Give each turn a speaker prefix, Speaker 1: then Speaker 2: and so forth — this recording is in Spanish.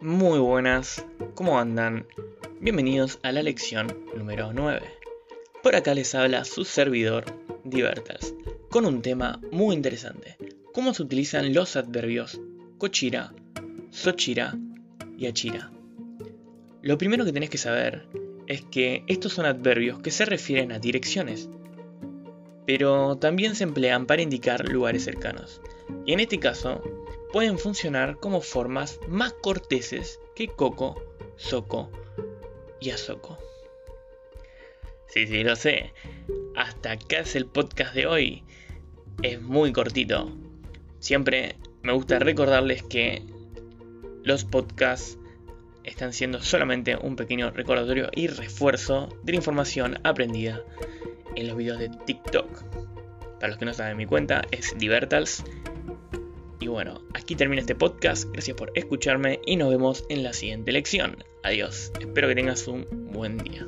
Speaker 1: Muy buenas, ¿cómo andan? Bienvenidos a la lección número 9. Por acá les habla su servidor, Divertas, con un tema muy interesante. ¿Cómo se utilizan los adverbios cochira, sochira y achira? Lo primero que tenés que saber es que estos son adverbios que se refieren a direcciones, pero también se emplean para indicar lugares cercanos. Y en este caso, pueden funcionar como formas más corteses que coco, soco y azoco. Sí, sí, lo sé. Hasta acá es el podcast de hoy. Es muy cortito. Siempre me gusta recordarles que los podcasts están siendo solamente un pequeño recordatorio y refuerzo de la información aprendida en los videos de TikTok. Para los que no saben mi cuenta es Divertals y bueno, aquí termina este podcast. Gracias por escucharme y nos vemos en la siguiente lección. Adiós. Espero que tengas un buen día.